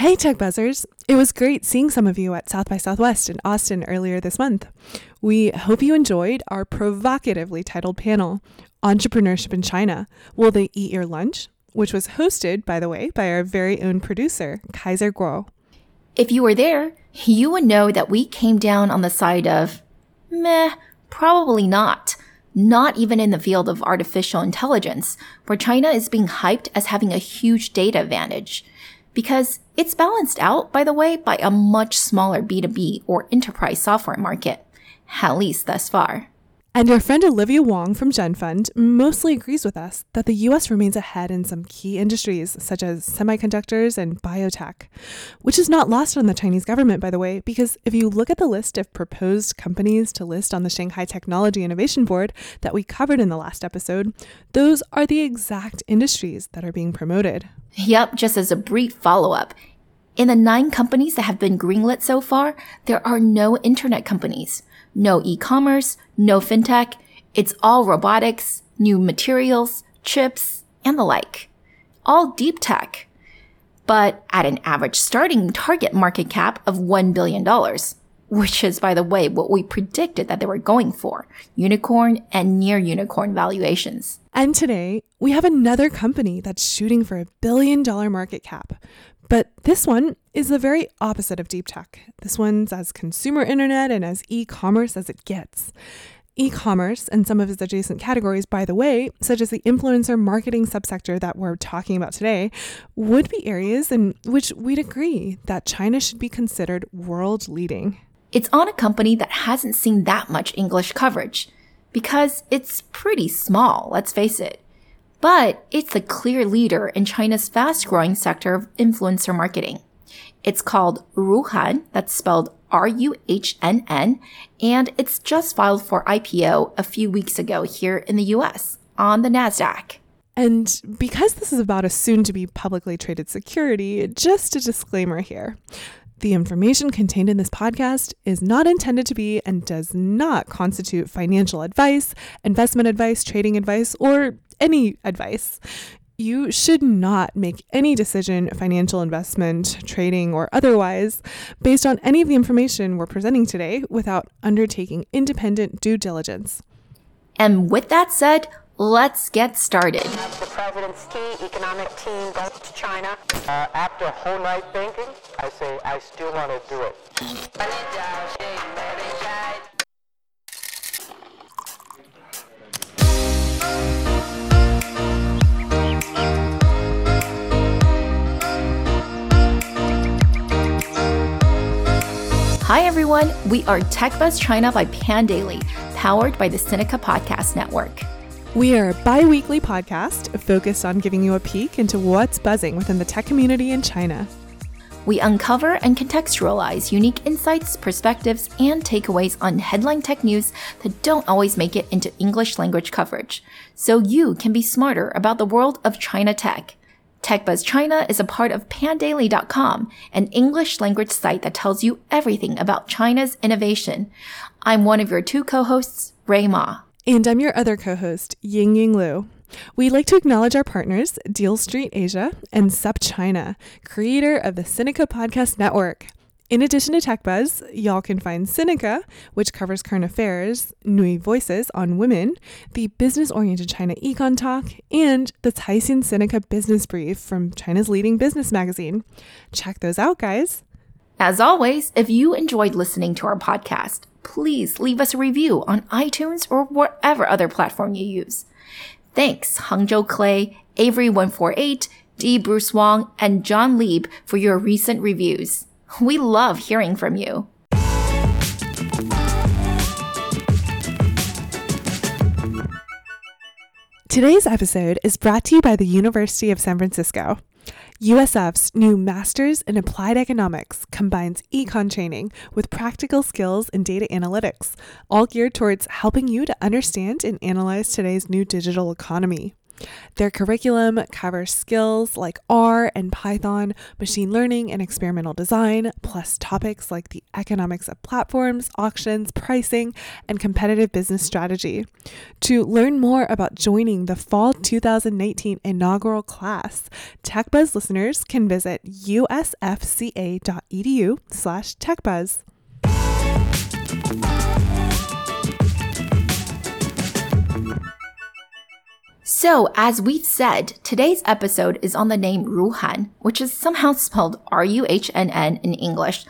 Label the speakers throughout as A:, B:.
A: Hey, Tech Buzzers! It was great seeing some of you at South by Southwest in Austin earlier this month. We hope you enjoyed our provocatively titled panel, Entrepreneurship in China Will They Eat Your Lunch? which was hosted, by the way, by our very own producer, Kaiser Kuo.
B: If you were there, you would know that we came down on the side of meh, probably not. Not even in the field of artificial intelligence, where China is being hyped as having a huge data advantage. Because it's balanced out, by the way, by a much smaller B2B or enterprise software market, at least thus far.
A: And our friend Olivia Wong from GenFund mostly agrees with us that the US remains ahead in some key industries such as semiconductors and biotech, which is not lost on the Chinese government, by the way, because if you look at the list of proposed companies to list on the Shanghai Technology Innovation Board that we covered in the last episode, those are the exact industries that are being promoted.
B: Yep, just as a brief follow up. In the nine companies that have been greenlit so far, there are no internet companies no e-commerce, no fintech. It's all robotics, new materials, chips, and the like. All deep tech. But at an average starting target market cap of $1 billion, which is, by the way, what we predicted that they were going for unicorn and near unicorn valuations.
A: And today, we have another company that's shooting for a billion dollar market cap, but this one is the very opposite of deep tech. This one's as consumer internet and as e commerce as it gets. E commerce and some of its adjacent categories, by the way, such as the influencer marketing subsector that we're talking about today, would be areas in which we'd agree that China should be considered world leading.
B: It's on a company that hasn't seen that much English coverage because it's pretty small, let's face it but it's the clear leader in China's fast growing sector of influencer marketing. It's called Ruhan, that's spelled R-U-H-N-N, and it's just filed for IPO a few weeks ago here in the US on the NASDAQ.
A: And because this is about a soon to be publicly traded security, just a disclaimer here. The information contained in this podcast is not intended to be and does not constitute financial advice, investment advice, trading advice, or any advice. You should not make any decision, financial investment, trading, or otherwise, based on any of the information we're presenting today without undertaking independent due diligence.
B: And with that said, let's get started.
C: The president's key economic team goes to China. Uh, after a whole night thinking, I say I still want to do it.
B: Hi, everyone. We are TechBuzz China by Pandaily, powered by the Sinica Podcast Network.
A: We are a bi weekly podcast focused on giving you a peek into what's buzzing within the tech community in China.
B: We uncover and contextualize unique insights, perspectives, and takeaways on headline tech news that don't always make it into English language coverage, so you can be smarter about the world of China tech. TechBuzz China is a part of pandaily.com, an English language site that tells you everything about China's innovation. I'm one of your two co-hosts, Ray Ma.
A: And I'm your other co-host, Ying Ying Lu. We'd like to acknowledge our partners, Deal Street Asia and SupChina, creator of the Sinica Podcast Network. In addition to TechBuzz, y'all can find Sinica, which covers current affairs, NüVoices on women, the business-oriented China Econ Talk, and the Caixin Sinica Business Brief from China's leading business magazine. Check those out, guys.
B: As always, if you enjoyed listening to our podcast, please leave us a review on iTunes or whatever other platform you use. Thanks, Hangzhou Clay, Avery148, D. Bruce Wong, and John Lieb for your recent reviews. We love hearing from you.
A: Today's episode is brought to you by the University of San Francisco. USF's new Masters in Applied Economics combines econ training with practical skills in data analytics, all geared towards helping you to understand and analyze today's new digital economy. Their curriculum covers skills like R and Python, machine learning, and experimental design, plus topics like the economics of platforms, auctions, pricing, and competitive business strategy. To learn more about joining the fall 2019 inaugural class, TechBuzz listeners can visit usfca.edu slash techbuzz.
B: So, as we've said, today's episode is on the name Ruhan, which is somehow spelled R U H N N in English,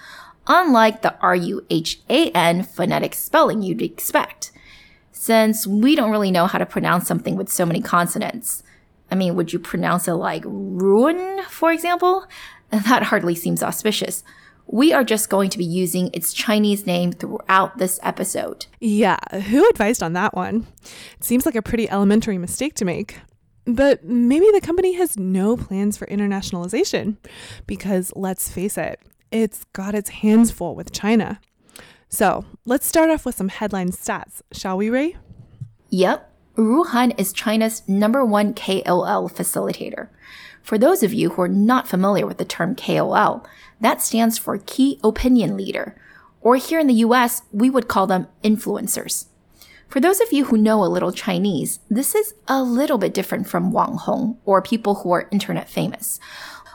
B: unlike the R U H A N phonetic spelling you'd expect. Since we don't really know how to pronounce something with so many consonants. I mean, would you pronounce it like ruin, for example? That hardly seems auspicious we are just going to be using its Chinese name throughout this episode.
A: Yeah, who advised on that one? It seems like a pretty elementary mistake to make. But maybe the company has no plans for internationalization because let's face it, it's got its hands full with China. So let's start off with some headline stats, shall we, Ray?
B: Yep. Ruhan is China's number one KOL facilitator. For those of you who are not familiar with the term KOL, that stands for Key Opinion Leader, or here in the US, we would call them influencers. For those of you who know a little Chinese, this is a little bit different from Wang Hong, or people who are internet famous.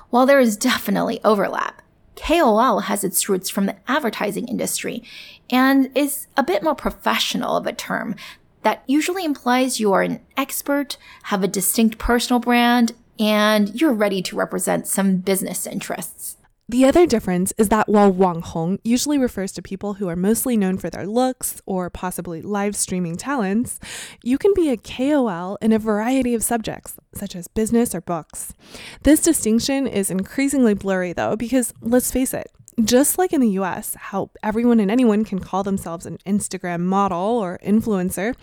B: While there is definitely overlap, KOL has its roots from the advertising industry and is a bit more professional of a term that usually implies you are an expert, have a distinct personal brand, and you're ready to represent some business interests.
A: The other difference is that while Wang Hong usually refers to people who are mostly known for their looks or possibly live streaming talents, you can be a KOL in a variety of subjects, such as business or books. This distinction is increasingly blurry though, because let's face it, just like in the US, how everyone and anyone can call themselves an Instagram model or influencer,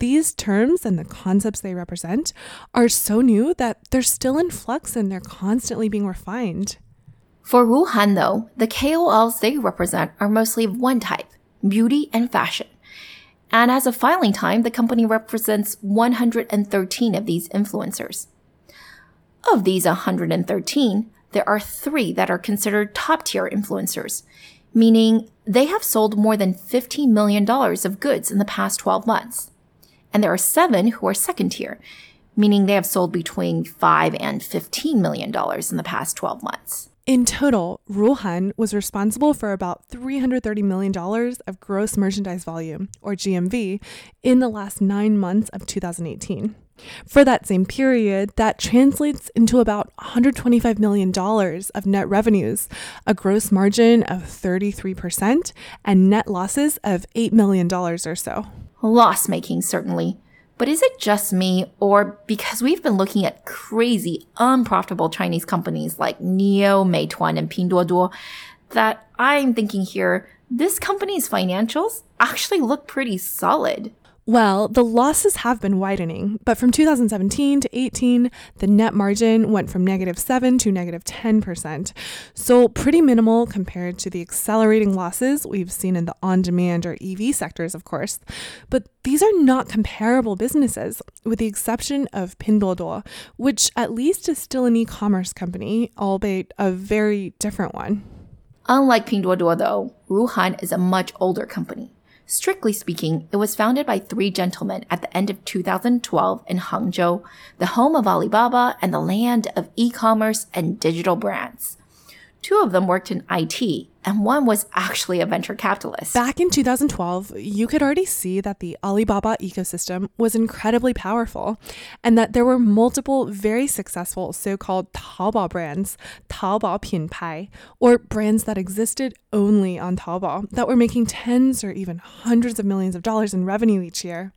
A: these terms and the concepts they represent are so new that they're still in flux and they're constantly being refined.
B: For Ruhan though, the KOLs they represent are mostly of one type beauty and fashion. And as of filing time, the company represents 113 of these influencers. Of these 113, there are three that are considered top tier influencers, meaning they have sold more than $15 million of goods in the past 12 months. And there are seven who are second tier, meaning they have sold between 5 and $15 million in the past 12 months.
A: In total, Ruhan was responsible for about $330 million of gross merchandise volume, or GMV, in the last nine months of 2018. For that same period, that translates into about $125 million of net revenues, a gross margin of 33%, and net losses of $8 million or so.
B: Loss making, certainly. But is it just me, or because we've been looking at crazy, unprofitable Chinese companies like NIO, Meituan, and Pinduoduo, that I'm thinking here, this company's financials actually look pretty solid?
A: Well, the losses have been widening, but from 2017 to 18, the net margin went from negative 7 to negative 10%. So, pretty minimal compared to the accelerating losses we've seen in the on demand or EV sectors, of course. But these are not comparable businesses, with the exception of Pinduoduo, which at least is still an e commerce company, albeit a very different one.
B: Unlike Pinduoduo, though, Ruhan is a much older company. Strictly speaking, it was founded by three gentlemen at the end of 2012 in Hangzhou, the home of Alibaba and the land of e-commerce and digital brands. Two of them worked in IT, and one was actually a venture capitalist.
A: Back in 2012, you could already see that the Alibaba ecosystem was incredibly powerful and that there were multiple very successful so called Taobao brands, Taobao Pinpai, or brands that existed only on Taobao that were making tens or even hundreds of millions of dollars in revenue each year.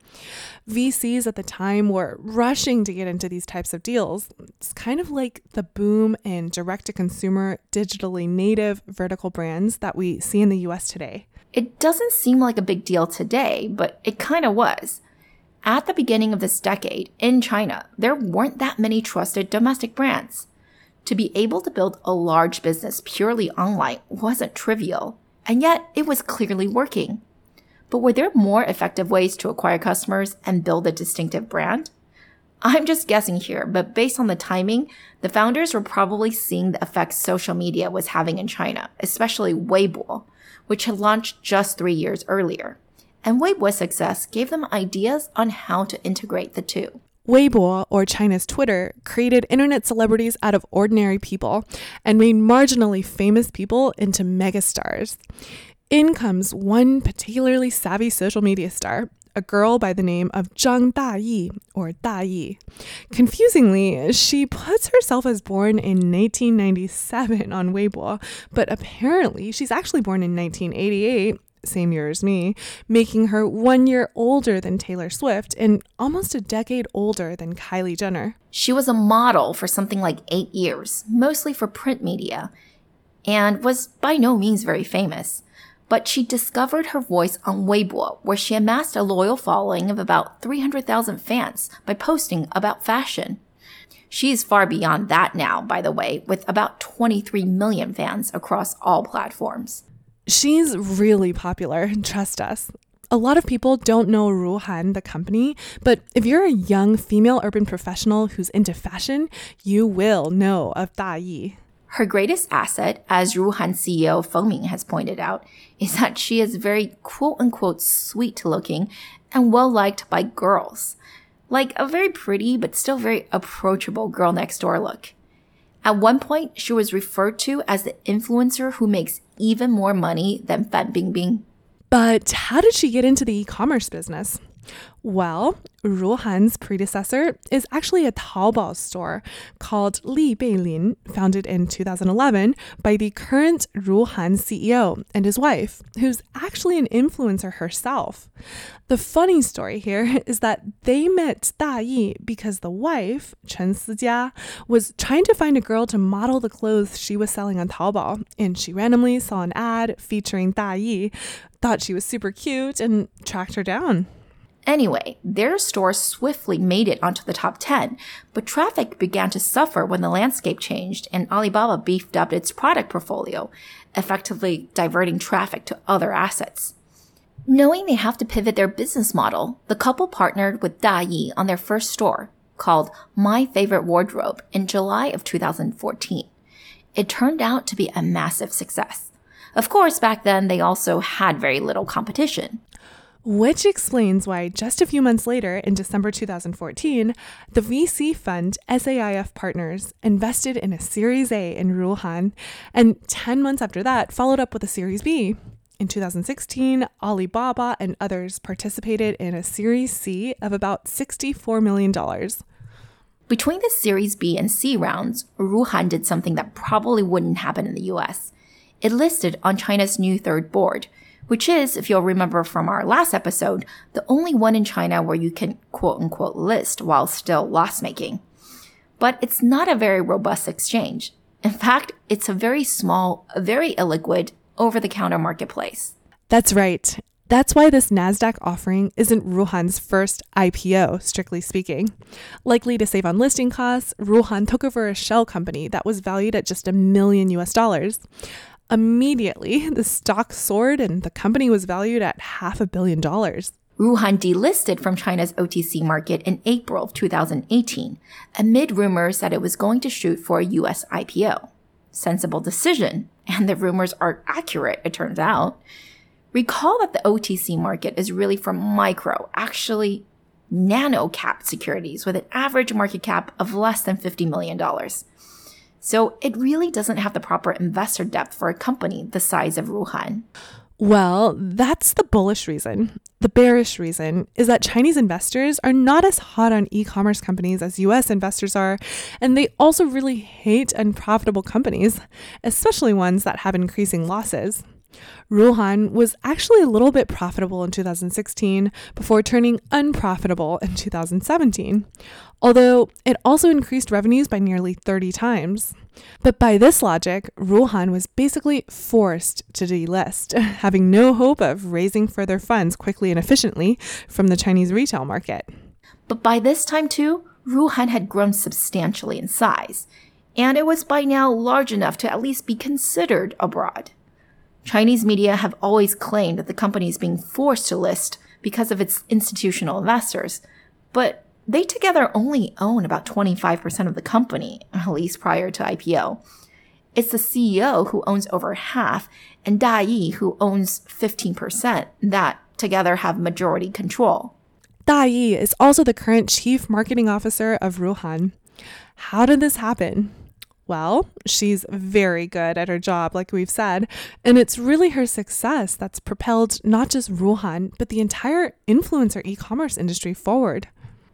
A: VCs at the time were rushing to get into these types of deals. It's kind of like the boom in direct to consumer, digitally native vertical brands that we see in the US today.
B: It doesn't seem like a big deal today, but it kind of was. At the beginning of this decade, in China, there weren't that many trusted domestic brands. To be able to build a large business purely online wasn't trivial, and yet it was clearly working. But were there more effective ways to acquire customers and build a distinctive brand? I'm just guessing here, but based on the timing, the founders were probably seeing the effects social media was having in China, especially Weibo, which had launched just three years earlier. And Weibo's success gave them ideas on how to integrate the two.
A: Weibo, or China's Twitter, created internet celebrities out of ordinary people and made marginally famous people into megastars. In comes one particularly savvy social media star, a girl by the name of Zhang Dayi, or Dayi. Confusingly, she puts herself as born in 1997 on Weibo, but apparently she's actually born in 1988 same year as me, making her one year older than Taylor Swift and almost a decade older than Kylie Jenner.
B: She was a model for something like eight years, mostly for print media, and was by no means very famous. But she discovered her voice on Weibo, where she amassed a loyal following of about 300,000 fans by posting about fashion. She is far beyond that now, by the way, with about 23 million fans across all platforms.
A: She's really popular, trust us. A lot of people don't know Ruhan, the company, but if you're a young female urban professional who's into fashion, you will know of Da Yi.
B: Her greatest asset, as Ruhan CEO Feng Min has pointed out, is that she is very quote unquote sweet looking and well liked by girls. Like a very pretty but still very approachable girl next door look. At one point, she was referred to as the influencer who makes even more money than Fan Bingbing.
A: But how did she get into the e commerce business? Well, Ruhan's predecessor is actually a Taobao store called Li Beilin, founded in 2011 by the current Ruhan CEO and his wife, who's actually an influencer herself. The funny story here is that they met Da Yi because the wife, Chen Sijia, was trying to find a girl to model the clothes she was selling on Taobao, and she randomly saw an ad featuring Da Yi, thought she was super cute, and tracked her down.
B: Anyway, their store swiftly made it onto the top 10, but traffic began to suffer when the landscape changed and Alibaba beefed up its product portfolio, effectively diverting traffic to other assets. Knowing they have to pivot their business model, the couple partnered with Da Yi on their first store, called My Favorite Wardrobe, in July of 2014. It turned out to be a massive success. Of course, back then they also had very little competition.
A: Which explains why just a few months later, in December 2014, the VC fund SAIF Partners invested in a Series A in Ruhan, and 10 months after that, followed up with a Series B. In 2016, Alibaba and others participated in a Series C of about $64 million.
B: Between the Series B and C rounds, Ruhan did something that probably wouldn't happen in the US. It listed on China's new third board, which is, if you'll remember from our last episode, the only one in China where you can quote unquote list while still loss making. But it's not a very robust exchange. In fact, it's a very small, very illiquid, over the counter marketplace.
A: That's right. That's why this NASDAQ offering isn't Ruhan's first IPO, strictly speaking. Likely to save on listing costs, Ruhan took over a shell company that was valued at just a million US dollars. Immediately, the stock soared and the company was valued at half a billion dollars.
B: Ruhan delisted from China's OTC market in April of 2018 amid rumors that it was going to shoot for a US IPO. Sensible decision, and the rumors are accurate, it turns out. Recall that the OTC market is really for micro, actually nano cap securities with an average market cap of less than $50 million. So it really doesn't have the proper investor depth for a company the size of Ruhan.
A: Well, that's the bullish reason. The bearish reason is that Chinese investors are not as hot on e commerce companies as US investors are, and they also really hate unprofitable companies, especially ones that have increasing losses. Ruhan was actually a little bit profitable in 2016 before turning unprofitable in 2017, although it also increased revenues by nearly 30 times. But by this logic, Ruhan was basically forced to delist, having no hope of raising further funds quickly and efficiently from the Chinese retail market.
B: But by this time, too, Ruhan had grown substantially in size, and it was by now large enough to at least be considered abroad. Chinese media have always claimed that the company is being forced to list because of its institutional investors, but they together only own about 25% of the company, at least prior to IPO. It's the CEO who owns over half and Da Yi who owns 15% that together have majority control.
A: Da Yi is also the current chief marketing officer of Ruhan. How did this happen? Well, she's very good at her job, like we've said, and it's really her success that's propelled not just Ruhan, but the entire influencer e commerce industry forward.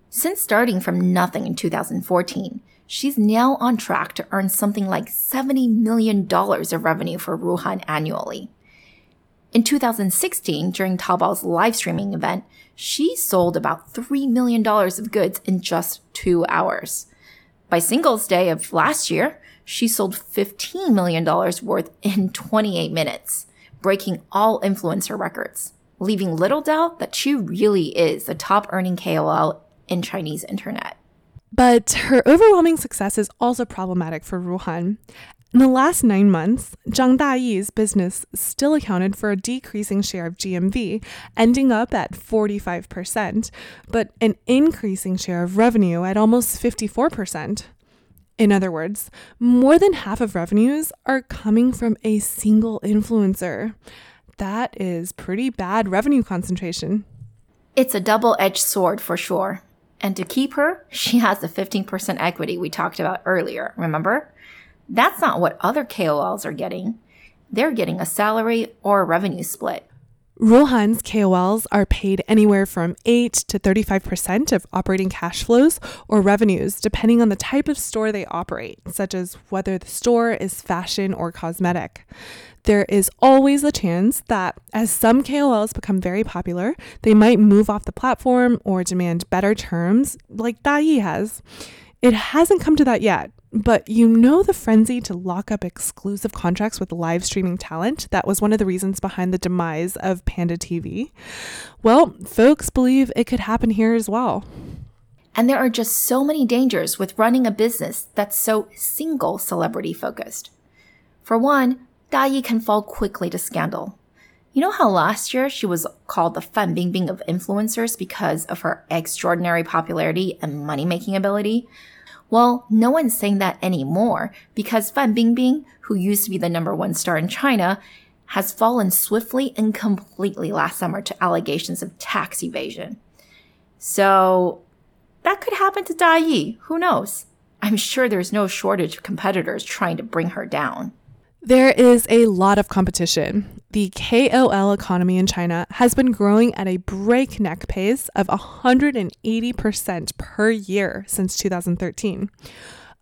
B: Since starting from nothing in 2014, she's now on track to earn something like $70 million of revenue for Ruhan annually. In 2016, during Taobao's live streaming event, she sold about $3 million of goods in just two hours. By Singles Day of last year, she sold $15 million worth in 28 minutes, breaking all influencer records, leaving little doubt that she really is the top earning KOL in Chinese internet.
A: But her overwhelming success is also problematic for Ruhan. In the last nine months, Zhang Dayi's business still accounted for a decreasing share of GMV, ending up at 45%, but an increasing share of revenue at almost 54%. In other words, more than half of revenues are coming from a single influencer. That is pretty bad revenue concentration.
B: It's a double edged sword for sure. And to keep her, she has the 15% equity we talked about earlier, remember? That's not what other KOLs are getting. They're getting a salary or a revenue split.
A: Ruhan's KOLs are paid anywhere from 8 to 35% of operating cash flows or revenues, depending on the type of store they operate, such as whether the store is fashion or cosmetic. There is always a chance that as some KOLs become very popular, they might move off the platform or demand better terms, like Da Yi has. It hasn't come to that yet, but you know the frenzy to lock up exclusive contracts with live streaming talent? That was one of the reasons behind the demise of Panda TV. Well, folks believe it could happen here as well.
B: And there are just so many dangers with running a business that's so single celebrity focused. For one, Da Yi can fall quickly to scandal. You know how last year she was called the Fan Bingbing of influencers because of her extraordinary popularity and money making ability? Well, no one's saying that anymore because Fan Bingbing, who used to be the number one star in China, has fallen swiftly and completely last summer to allegations of tax evasion. So that could happen to Da Yi. Who knows? I'm sure there's no shortage of competitors trying to bring her down.
A: There is a lot of competition. The KOL economy in China has been growing at a breakneck pace of 180% per year since 2013.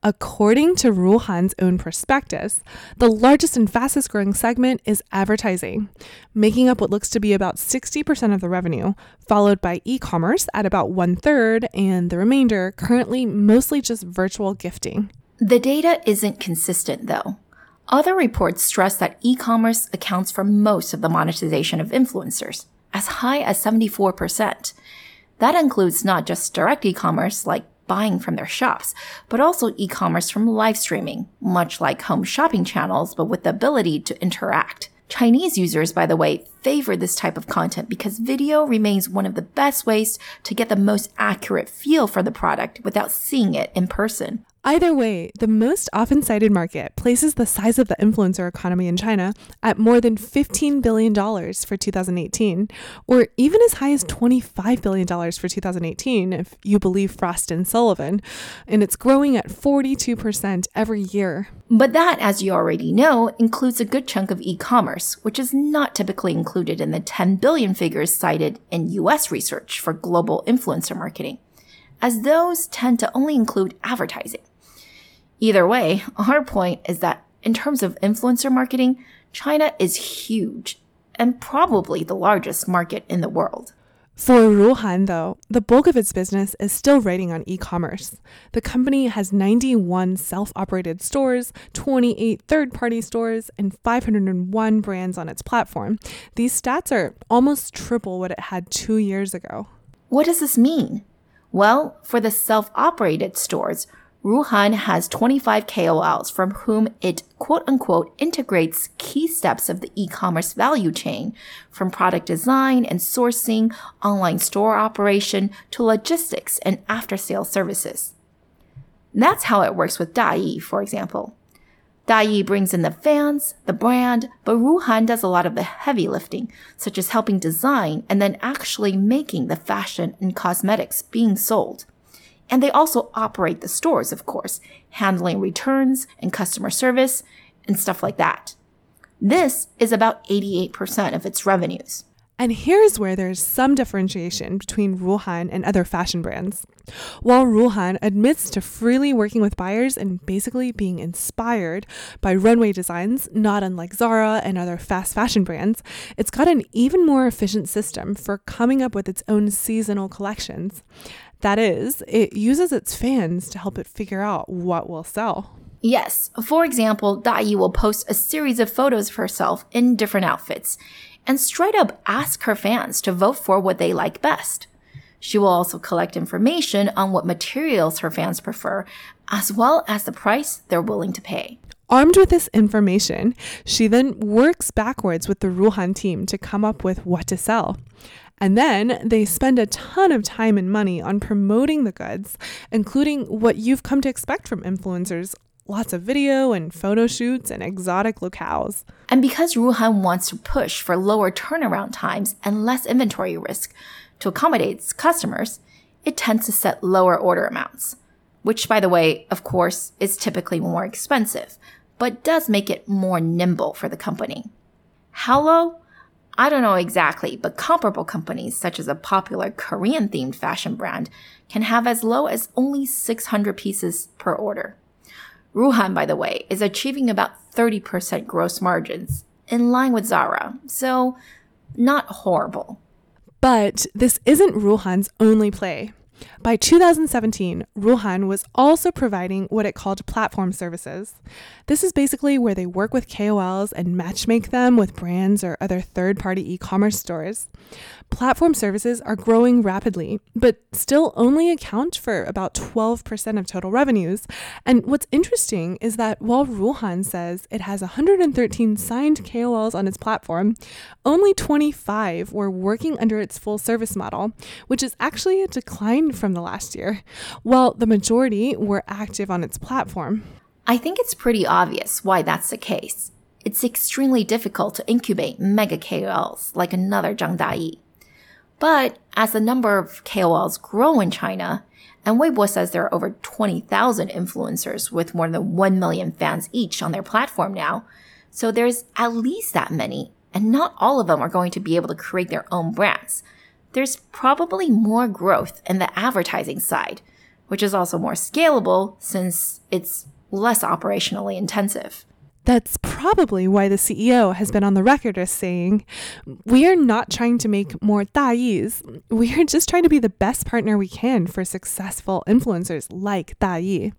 A: According to Ruhan's own prospectus, the largest and fastest growing segment is advertising, making up what looks to be about 60% of the revenue, followed by e commerce at about one third, and the remainder currently mostly just virtual gifting.
B: The data isn't consistent though. Other reports stress that e-commerce accounts for most of the monetization of influencers, as high as 74%. That includes not just direct e-commerce like buying from their shops, but also e-commerce from live streaming, much like home shopping channels, but with the ability to interact. Chinese users, by the way, favor this type of content because video remains one of the best ways to get the most accurate feel for the product without seeing it in person.
A: Either way, the most often cited market places the size of the influencer economy in China at more than $15 billion for 2018, or even as high as $25 billion for 2018, if you believe Frost and Sullivan, and it's growing at 42% every year.
B: But that, as you already know, includes a good chunk of e commerce, which is not typically included in the 10 billion figures cited in US research for global influencer marketing, as those tend to only include advertising. Either way, our point is that in terms of influencer marketing, China is huge and probably the largest market in the world.
A: For Ruhan, though, the bulk of its business is still riding on e commerce. The company has 91 self operated stores, 28 third party stores, and 501 brands on its platform. These stats are almost triple what it had two years ago.
B: What does this mean? Well, for the self operated stores, Ruhan has 25 KOLs from whom it quote unquote integrates key steps of the e-commerce value chain from product design and sourcing, online store operation to logistics and after sales services. That's how it works with Dai, for example. Dai brings in the fans, the brand, but Ruhan does a lot of the heavy lifting, such as helping design and then actually making the fashion and cosmetics being sold. And they also operate the stores, of course, handling returns and customer service and stuff like that. This is about 88% of its revenues.
A: And here's where there's some differentiation between Ruhan and other fashion brands. While Ruhan admits to freely working with buyers and basically being inspired by runway designs, not unlike Zara and other fast fashion brands, it's got an even more efficient system for coming up with its own seasonal collections. That is, it uses its fans to help it figure out what will sell.
B: Yes, for example, Dai will post a series of photos of herself in different outfits and straight up ask her fans to vote for what they like best. She will also collect information on what materials her fans prefer, as well as the price they're willing to pay.
A: Armed with this information, she then works backwards with the Ruhan team to come up with what to sell. And then they spend a ton of time and money on promoting the goods, including what you've come to expect from influencers lots of video and photo shoots and exotic locales.
B: And because Ruhan wants to push for lower turnaround times and less inventory risk to accommodate its customers, it tends to set lower order amounts, which, by the way, of course, is typically more expensive, but does make it more nimble for the company. How low? I don't know exactly, but comparable companies such as a popular Korean themed fashion brand can have as low as only 600 pieces per order. Ruhan, by the way, is achieving about 30% gross margins, in line with Zara, so not horrible.
A: But this isn't Ruhan's only play. By 2017, Ruhan was also providing what it called platform services. This is basically where they work with KOLs and matchmake them with brands or other third party e commerce stores. Platform services are growing rapidly, but still only account for about 12% of total revenues. And what's interesting is that while Ruhan says it has 113 signed KOLs on its platform, only 25 were working under its full service model, which is actually a decline from the last year, while the majority were active on its platform.
B: I think it's pretty obvious why that's the case. It's extremely difficult to incubate mega KOLs like another Zhang Dai. But as the number of KOLs grow in China, and Weibo says there are over 20,000 influencers with more than 1 million fans each on their platform now, so there's at least that many, and not all of them are going to be able to create their own brands. There's probably more growth in the advertising side, which is also more scalable since it's less operationally intensive.
A: That's probably why the CEO has been on the record as saying, We are not trying to make more Dais. We are just trying to be the best partner we can for successful influencers like Dai.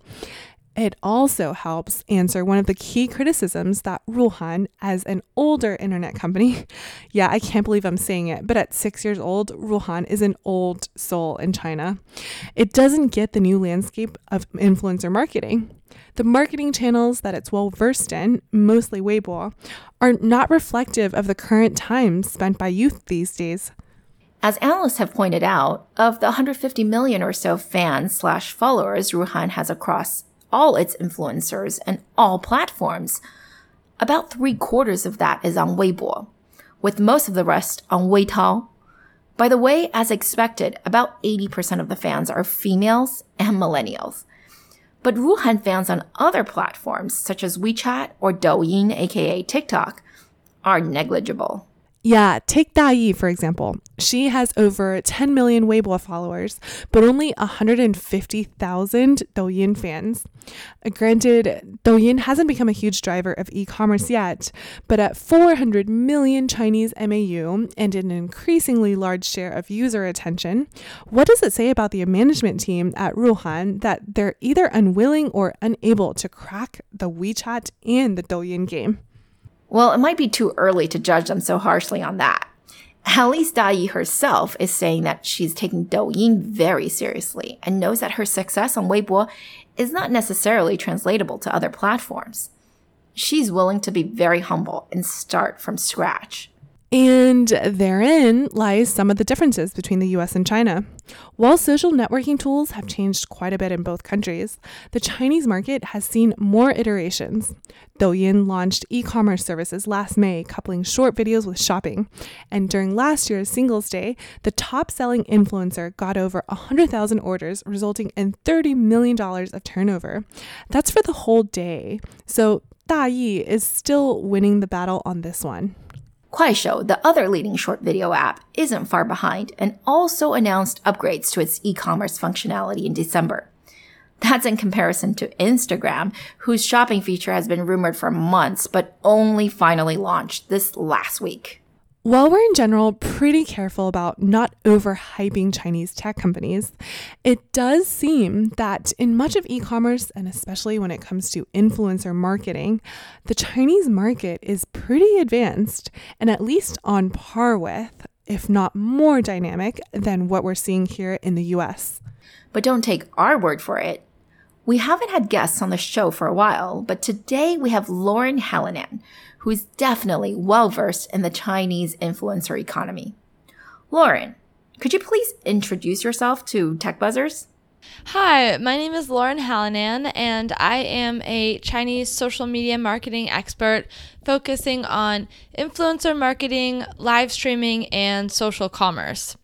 A: It also helps answer one of the key criticisms that Ruhan, as an older internet company, yeah, I can't believe I'm saying it, but at six years old, Ruhan is an old soul in China. It doesn't get the new landscape of influencer marketing. The marketing channels that it's well versed in, mostly Weibo, are not reflective of the current time spent by youth these days.
B: As analysts have pointed out, of the 150 million or so fans slash followers Ruhan has across all its influencers and all platforms. About three quarters of that is on Weibo, with most of the rest on Weitao. By the way, as expected, about 80% of the fans are females and millennials. But Ruhan fans on other platforms, such as WeChat or Douyin, aka TikTok, are negligible.
A: Yeah, take Dai for example. She has over 10 million Weibo followers, but only 150,000 Douyin fans. Uh, granted, Douyin hasn't become a huge driver of e commerce yet, but at 400 million Chinese MAU and an increasingly large share of user attention, what does it say about the management team at Ruhan that they're either unwilling or unable to crack the WeChat and the Douyin game?
B: Well, it might be too early to judge them so harshly on that. At least Dai herself is saying that she's taking Douyin very seriously and knows that her success on Weibo is not necessarily translatable to other platforms. She's willing to be very humble and start from scratch.
A: And therein lies some of the differences between the US and China. While social networking tools have changed quite a bit in both countries, the Chinese market has seen more iterations. Douyin launched e commerce services last May, coupling short videos with shopping. And during last year's Singles Day, the top selling influencer got over 100,000 orders, resulting in $30 million of turnover. That's for the whole day. So Da Yi is still winning the battle on this one.
B: Kuaishou, the other leading short video app, isn't far behind and also announced upgrades to its e-commerce functionality in December. That's in comparison to Instagram, whose shopping feature has been rumored for months but only finally launched this last week.
A: While we're in general pretty careful about not overhyping Chinese tech companies, it does seem that in much of e commerce, and especially when it comes to influencer marketing, the Chinese market is pretty advanced and at least on par with, if not more dynamic, than what we're seeing here in the US.
B: But don't take our word for it. We haven't had guests on the show for a while, but today we have Lauren Hallinan who is definitely well versed in the Chinese influencer economy. Lauren, could you please introduce yourself to Tech Buzzers?
D: Hi, my name is Lauren Hallinan, and I am a Chinese social media marketing expert focusing on influencer marketing, live streaming, and social commerce.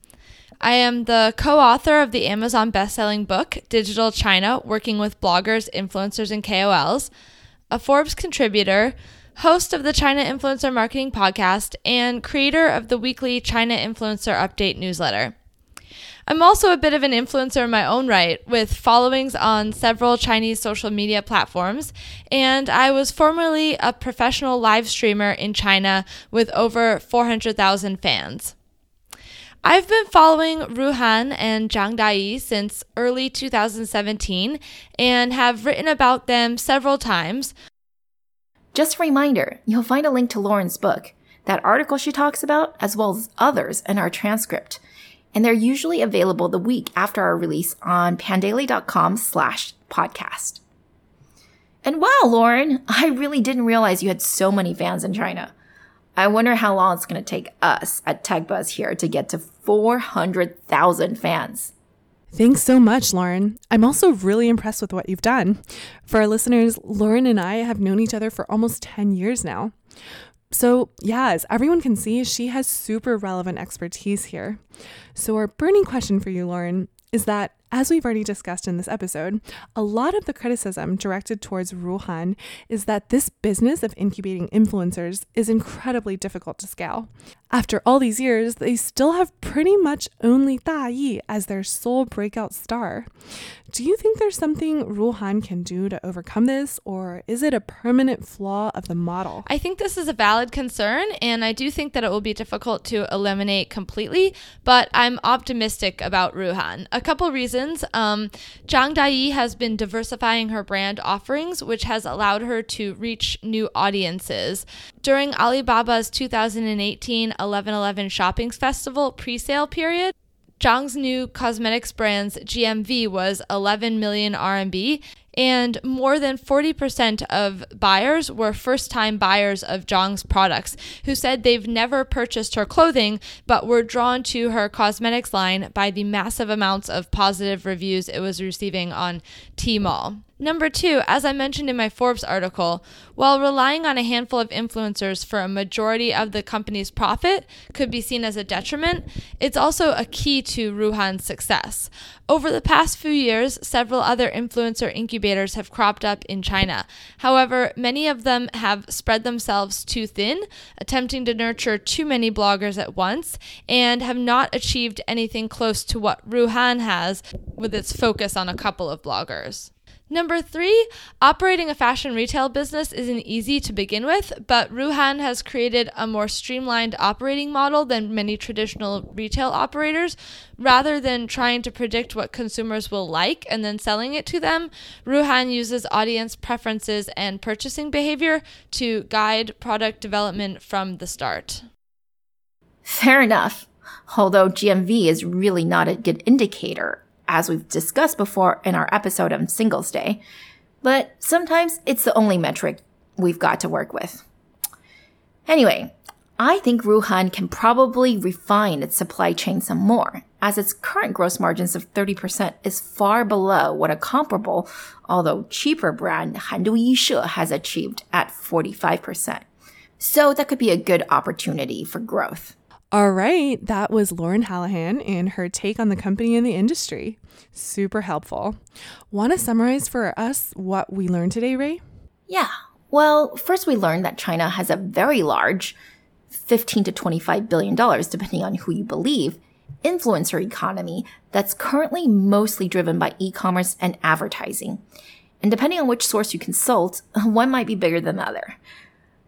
D: I am the co author of the Amazon best-selling book, Digital China Working with Bloggers, Influencers, and KOLs, a Forbes contributor, host of the China Influencer Marketing Podcast, and creator of the weekly China Influencer Update newsletter. I'm also a bit of an influencer in my own right, with followings on several Chinese social media platforms, and I was formerly a professional live streamer in China with over 400,000 fans. I've been following Ruhan and Zhang Dai since early 2017 and have written about them several times,
B: just a reminder, you'll find a link to Lauren's book, that article she talks about, as well as others in our transcript. And they're usually available the week after our release on pandaily.com slash podcast. And wow, Lauren, I really didn't realize you had so many fans in China. I wonder how long it's going to take us at TechBuzz here to get to 400,000 fans.
A: Thanks so much, Lauren. I'm also really impressed with what you've done. For our listeners, Lauren and I have known each other for almost 10 years now. So, yeah, as everyone can see, she has super relevant expertise here. So, our burning question for you, Lauren, is that as we've already discussed in this episode, a lot of the criticism directed towards Ruhan is that this business of incubating influencers is incredibly difficult to scale. After all these years, they still have pretty much only Da Yi as their sole breakout star. Do you think there's something Ruhan can do to overcome this, or is it a permanent flaw of the model?
D: I think this is a valid concern, and I do think that it will be difficult to eliminate completely, but I'm optimistic about Ruhan. A couple reasons. Um, Zhang Dai has been diversifying her brand offerings, which has allowed her to reach new audiences. During Alibaba's 2018 1111 Shopping Festival pre sale period, Zhang's new cosmetics brand's GMV was 11 million RMB, and more than 40% of buyers were first time buyers of Zhang's products who said they've never purchased her clothing but were drawn to her cosmetics line by the massive amounts of positive reviews it was receiving on Tmall. Number two, as I mentioned in my Forbes article, while relying on a handful of influencers for a majority of the company's profit could be seen as a detriment, it's also a key to Ruhan's success. Over the past few years, several other influencer incubators have cropped up in China. However, many of them have spread themselves too thin, attempting to nurture too many bloggers at once, and have not achieved anything close to what Ruhan has with its focus on a couple of bloggers. Number three, operating a fashion retail business isn't easy to begin with, but Ruhan has created a more streamlined operating model than many traditional retail operators. Rather than trying to predict what consumers will like and then selling it to them, Ruhan uses audience preferences and purchasing behavior to guide product development from the start.
B: Fair enough. Although GMV is really not a good indicator, as we've discussed before in our episode on Singles Day. But sometimes it's the only metric we've got to work with. Anyway, I think Ruhan can probably refine its supply chain some more, as its current gross margins of 30% is far below what a comparable, although cheaper brand Handu has achieved at 45%. So that could be a good opportunity for growth.
A: All right, that was Lauren Hallinan and her take on the company and the industry. Super helpful. Want to summarize for us what we learned today, Ray?
B: Yeah. Well, first we learned that China has a very large 15 to 25 billion dollars depending on who you believe influencer economy that's currently mostly driven by e-commerce and advertising. And depending on which source you consult, one might be bigger than the other.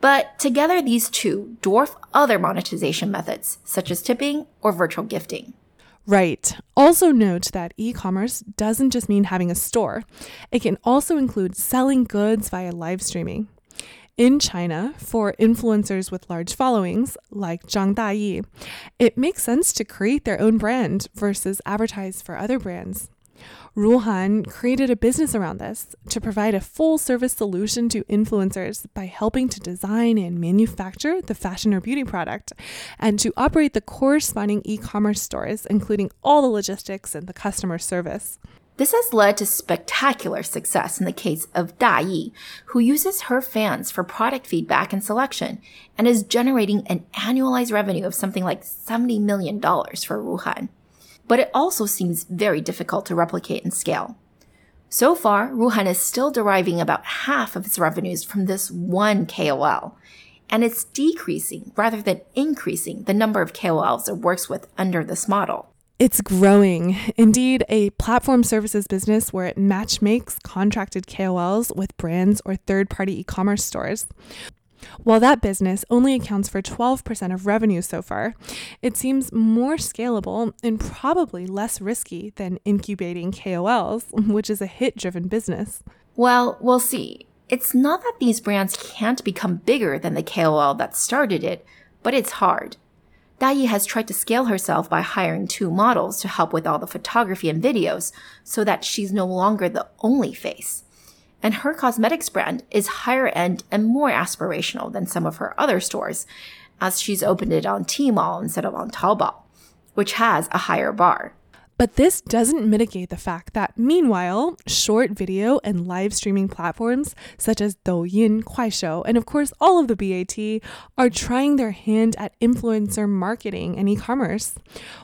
B: But together, these two dwarf other monetization methods, such as tipping or virtual gifting.
A: Right. Also, note that e commerce doesn't just mean having a store, it can also include selling goods via live streaming. In China, for influencers with large followings, like Zhang Dayi, it makes sense to create their own brand versus advertise for other brands. Ruhan created a business around this to provide a full service solution to influencers by helping to design and manufacture the fashion or beauty product and to operate the corresponding e commerce stores, including all the logistics and the customer service.
B: This has led to spectacular success in the case of Da Yi, who uses her fans for product feedback and selection and is generating an annualized revenue of something like $70 million for Ruhan but it also seems very difficult to replicate and scale. So far, Ruhan is still deriving about half of its revenues from this one KOL, and it's decreasing rather than increasing the number of KOLs it works with under this model.
A: It's growing. Indeed, a platform services business where it matchmakes contracted KOLs with brands or third party e commerce stores. While that business only accounts for 12% of revenue so far, it seems more scalable and probably less risky than incubating KOLs, which is a hit driven business.
B: Well, we'll see. It's not that these brands can't become bigger than the KOL that started it, but it's hard. Dayi has tried to scale herself by hiring two models to help with all the photography and videos so that she's no longer the only face and her cosmetics brand is higher end and more aspirational than some of her other stores, as she's opened it on Tmall instead of on Taobao, which has a higher bar.
A: But this doesn't mitigate the fact that, meanwhile, short video and live streaming platforms such as Douyin, Kuaishou, and of course all of the BAT are trying their hand at influencer marketing and e commerce.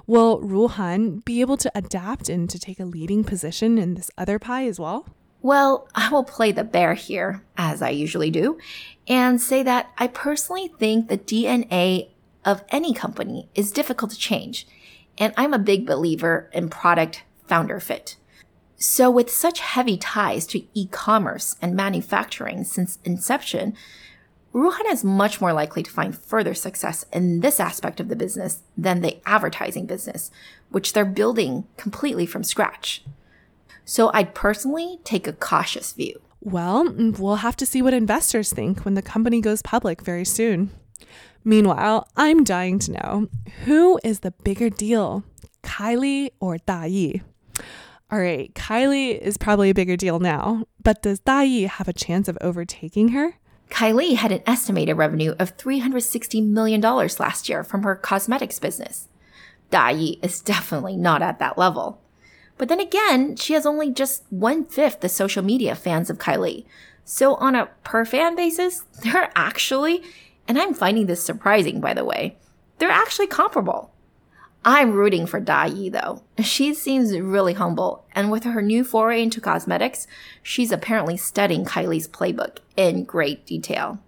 A: Will Ruhan be able to adapt and to take a leading position in this other pie as well?
B: Well, I will play the bear here, as I usually do, and say that I personally think the DNA of any company is difficult to change, and I'm a big believer in product founder fit. So, with such heavy ties to e commerce and manufacturing since inception, Ruhan is much more likely to find further success in this aspect of the business than the advertising business, which they're building completely from scratch. So I'd personally take a cautious view.
A: Well, mm, we'll have to see what investors think when the company goes public very soon. Meanwhile, I'm dying to know who is the bigger deal, Kylie or Dayi? All right, Kylie is probably a bigger deal now, but does Dayi have a chance of overtaking her?
B: Kylie had an estimated revenue of $360 million last year from her cosmetics business. Dayi is definitely not at that level. But then again, she has only just one fifth the social media fans of Kylie. So on a per fan basis, they're actually, and I'm finding this surprising by the way, they're actually comparable. I'm rooting for Da Yi though. She seems really humble, and with her new foray into cosmetics, she's apparently studying Kylie's playbook in great detail.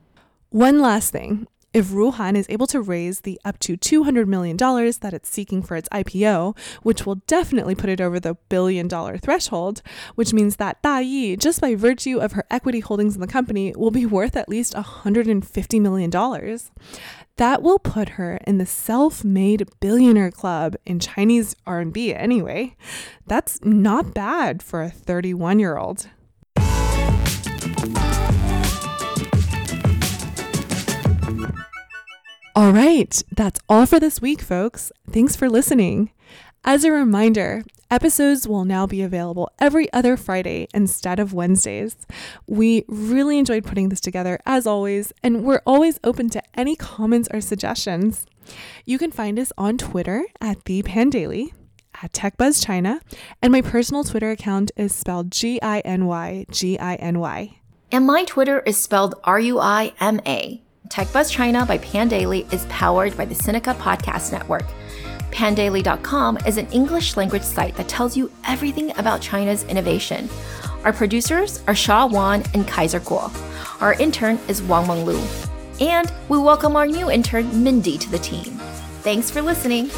A: One last thing. If Ruhan is able to raise the up to $200 million that it's seeking for its IPO, which will definitely put it over the billion dollar threshold, which means that Da Yi, just by virtue of her equity holdings in the company, will be worth at least $150 million. That will put her in the self-made billionaire club in Chinese RMB anyway. That's not bad for a 31-year-old. All right, that's all for this week, folks. Thanks for listening. As a reminder, episodes will now be available every other Friday instead of Wednesdays. We really enjoyed putting this together, as always, and we're always open to any comments or suggestions. You can find us on Twitter at the Pandaily, at TechBuzzChina, and my personal Twitter account is spelled G I N Y G I N Y.
B: And my Twitter is spelled R U I M A. TechBuzz China by Pandaily is powered by the Sinica Podcast Network. Pandaily.com is an English language site that tells you everything about China's innovation. Our producers are Sha Wan and Kaiser Kuo. Our intern is Wang Meng Lu. And we welcome our new intern, Mindy, to the team. Thanks for listening.